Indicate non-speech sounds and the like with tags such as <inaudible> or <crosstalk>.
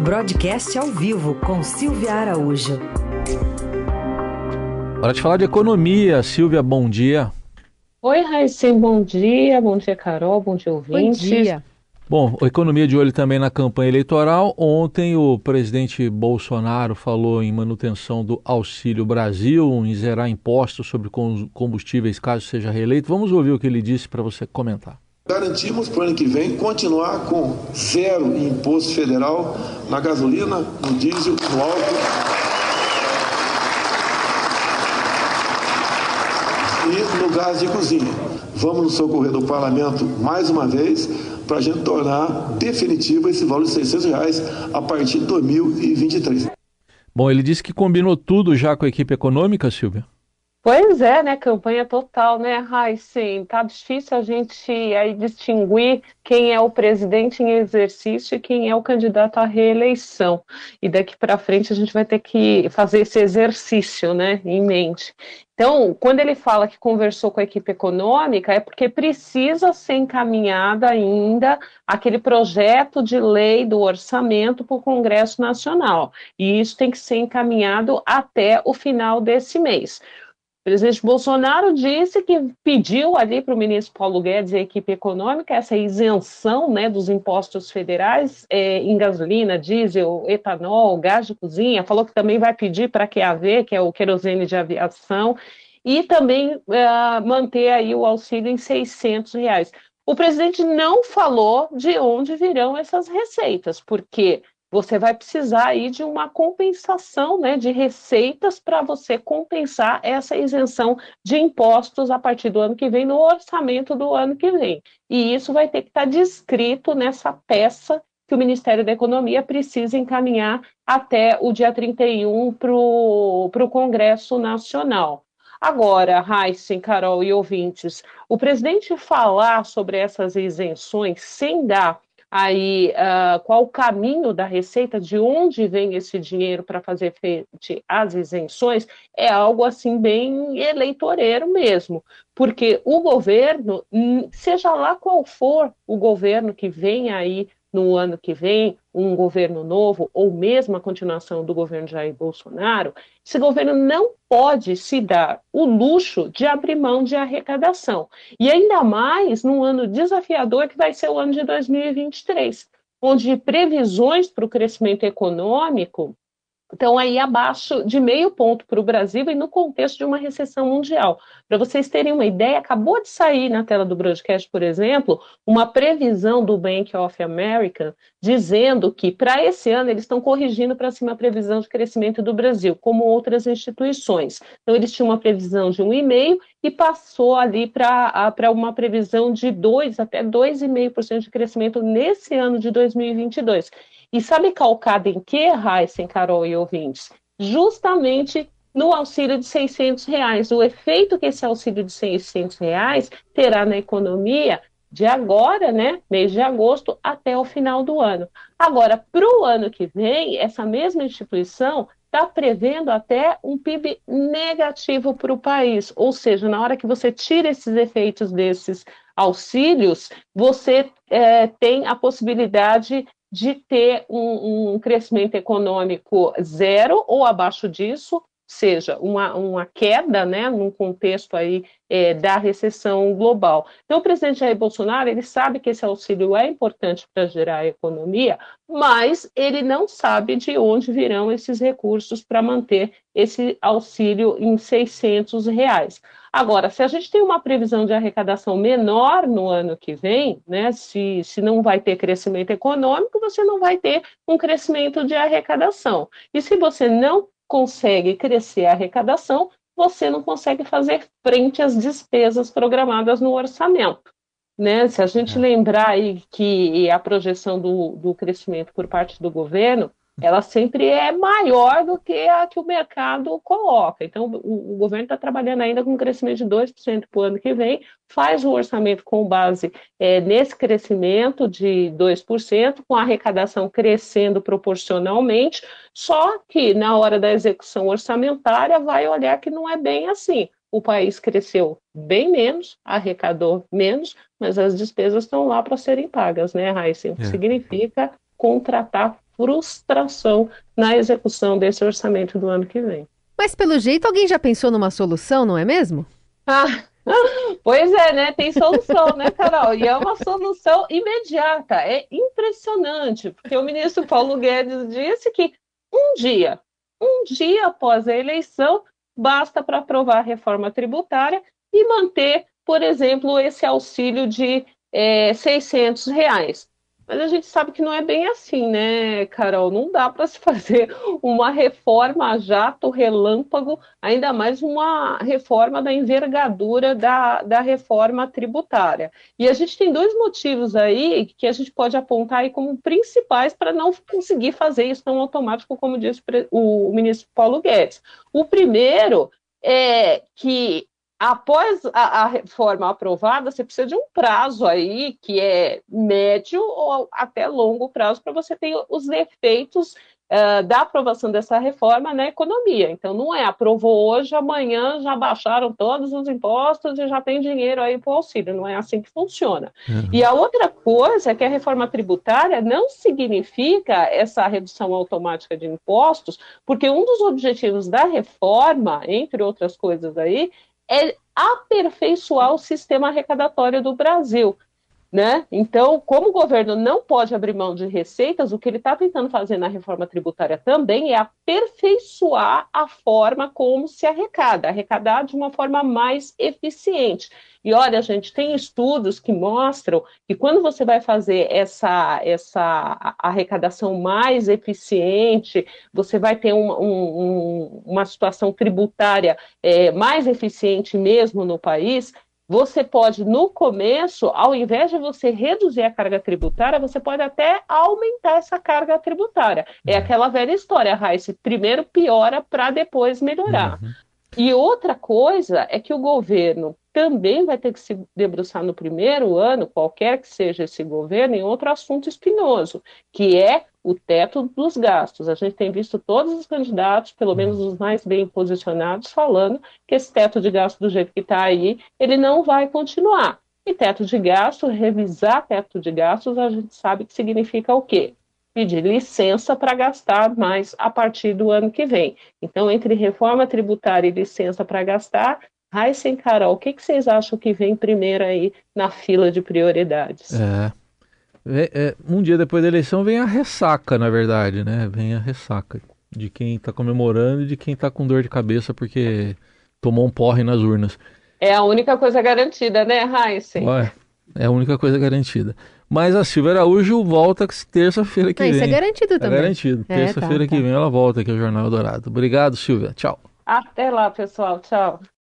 Broadcast ao vivo com Silvia Araújo. Hora de falar de economia. Silvia, bom dia. Oi, Raíssen, bom dia. Bom dia, Carol. Bom dia, ouvintes. Bom dia. Bom, economia de olho também na campanha eleitoral. Ontem o presidente Bolsonaro falou em manutenção do Auxílio Brasil, em zerar impostos sobre combustíveis caso seja reeleito. Vamos ouvir o que ele disse para você comentar. Garantimos para o ano que vem continuar com zero imposto federal na gasolina, no diesel, no álcool. E no gás de cozinha. Vamos nos socorrer do parlamento mais uma vez para a gente tornar definitivo esse valor de 600 reais a partir de 2023. Bom, ele disse que combinou tudo já com a equipe econômica, Silvia? Pois é, né? Campanha total, né, Sim, Tá difícil a gente aí distinguir quem é o presidente em exercício e quem é o candidato à reeleição. E daqui para frente a gente vai ter que fazer esse exercício, né, em mente. Então, quando ele fala que conversou com a equipe econômica, é porque precisa ser encaminhada ainda aquele projeto de lei do orçamento para o Congresso Nacional. E isso tem que ser encaminhado até o final desse mês. Presidente Bolsonaro disse que pediu ali para o ministro Paulo Guedes e a equipe econômica essa isenção né, dos impostos federais é, em gasolina, diesel, etanol, gás de cozinha. Falou que também vai pedir para a QAV, que é o querosene de aviação, e também é, manter aí o auxílio em 600 reais. O presidente não falou de onde virão essas receitas, porque você vai precisar aí de uma compensação né, de receitas para você compensar essa isenção de impostos a partir do ano que vem, no orçamento do ano que vem. E isso vai ter que estar tá descrito nessa peça que o Ministério da Economia precisa encaminhar até o dia 31 para o Congresso Nacional. Agora, Heisen, Carol e ouvintes, o presidente falar sobre essas isenções sem dar aí uh, qual o caminho da receita, de onde vem esse dinheiro para fazer frente às isenções, é algo assim bem eleitoreiro mesmo, porque o governo, hum, seja lá qual for o governo que vem aí no ano que vem, um governo novo, ou mesmo a continuação do governo Jair Bolsonaro, esse governo não pode se dar o luxo de abrir mão de arrecadação. E ainda mais num ano desafiador que vai ser o ano de 2023, onde previsões para o crescimento econômico estão aí abaixo de meio ponto para o Brasil e no contexto de uma recessão mundial. Para vocês terem uma ideia, acabou de sair na tela do broadcast, por exemplo, uma previsão do Bank of America dizendo que para esse ano eles estão corrigindo para cima a previsão de crescimento do Brasil, como outras instituições. Então eles tinham uma previsão de 1,5 e passou ali para uma previsão de 2 até 2,5% de crescimento nesse ano de 2022. E sabe calcado em que, Heisen, Carol e ouvintes? Justamente no auxílio de 600 reais. O efeito que esse auxílio de 600 reais terá na economia de agora, né, mês de agosto, até o final do ano. Agora, para o ano que vem, essa mesma instituição está prevendo até um PIB negativo para o país. Ou seja, na hora que você tira esses efeitos desses auxílios, você é, tem a possibilidade de ter um, um, crescimento econômico zero ou abaixo disso, seja uma, uma queda, né, num contexto aí é, da recessão global. Então, o presidente Jair Bolsonaro, ele sabe que esse auxílio é importante para gerar a economia, mas ele não sabe de onde virão esses recursos para manter esse auxílio em 600 reais. Agora, se a gente tem uma previsão de arrecadação menor no ano que vem, né, se, se não vai ter crescimento econômico, você não vai ter um crescimento de arrecadação. E se você não consegue crescer a arrecadação, você não consegue fazer frente às despesas programadas no orçamento. Né? Se a gente é. lembrar aí que a projeção do, do crescimento por parte do governo ela sempre é maior do que a que o mercado coloca. Então, o, o governo está trabalhando ainda com um crescimento de 2% para o ano que vem, faz o orçamento com base é, nesse crescimento de 2%, com a arrecadação crescendo proporcionalmente, só que na hora da execução orçamentária vai olhar que não é bem assim. O país cresceu bem menos, arrecadou menos, mas as despesas estão lá para serem pagas, né, Raíssa? É. Significa contratar frustração na execução desse orçamento do ano que vem. Mas pelo jeito alguém já pensou numa solução, não é mesmo? Ah, <laughs> pois é, né? Tem solução, né, Carol? E é uma solução imediata. É impressionante, porque o ministro Paulo Guedes disse que um dia, um dia após a eleição, basta para aprovar a reforma tributária e manter, por exemplo, esse auxílio de é, 600 reais. Mas a gente sabe que não é bem assim, né, Carol? Não dá para se <laughs> fazer uma reforma jato relâmpago, ainda mais uma reforma da envergadura da, da reforma tributária. E a gente tem dois motivos aí que a gente pode apontar aí como principais para não conseguir fazer isso tão automático, como disse o ministro Paulo Guedes. O primeiro é que após a, a, reforma aprovada, você precisa de um prazo aí que é médio ou até longo prazo para você ter os efeitos uh, da aprovação dessa reforma na economia. Então, não é aprovou hoje, amanhã já baixaram todos os impostos e já tem dinheiro aí para o auxílio. Não é assim que funciona. Uhum. E a outra coisa é que a reforma tributária não significa essa redução automática de impostos, porque um dos objetivos da reforma, entre outras coisas aí, é aperfeiçoar o sistema arrecadatório do Brasil. Né? Então, como o governo não pode abrir mão de receitas, o que ele está tentando fazer na reforma tributária também é aperfeiçoar a forma como se arrecada, arrecadar de uma forma mais eficiente. E olha, gente, tem estudos que mostram que quando você vai fazer essa, essa arrecadação mais eficiente, você vai ter um, um, uma situação tributária é, mais eficiente mesmo no país você pode, no começo, ao invés de você reduzir a carga tributária, você pode até aumentar essa carga tributária. É uhum. aquela velha história, Raíssa, primeiro piora para depois melhorar. Uhum. E outra coisa é que o governo também vai ter que se debruçar no primeiro ano, qualquer que seja esse governo, em outro assunto espinhoso, que é o teto dos gastos. A gente tem visto todos os candidatos, pelo menos os mais bem posicionados, falando que esse teto de gasto do jeito que está aí, ele não vai continuar. E teto de gasto, revisar teto de gastos, a gente sabe que significa o quê? Pedir licença para gastar mais a partir do ano que vem. Então, entre reforma tributária e licença para gastar, Raíssa e Carol, o que, que vocês acham que vem primeiro aí na fila de prioridades? É, é, um dia depois da eleição vem a ressaca, na verdade, né? Vem a ressaca de quem está comemorando e de quem está com dor de cabeça porque tomou um porre nas urnas. É a única coisa garantida, né, Raíssa? É a única coisa garantida. Mas a Silvia Araújo volta terça-feira que Não, vem. Isso é garantido é também. É garantido. Terça-feira é, tá, que tá. vem ela volta aqui ao Jornal Dourado. Obrigado, Silvia. Tchau. Até lá, pessoal. Tchau.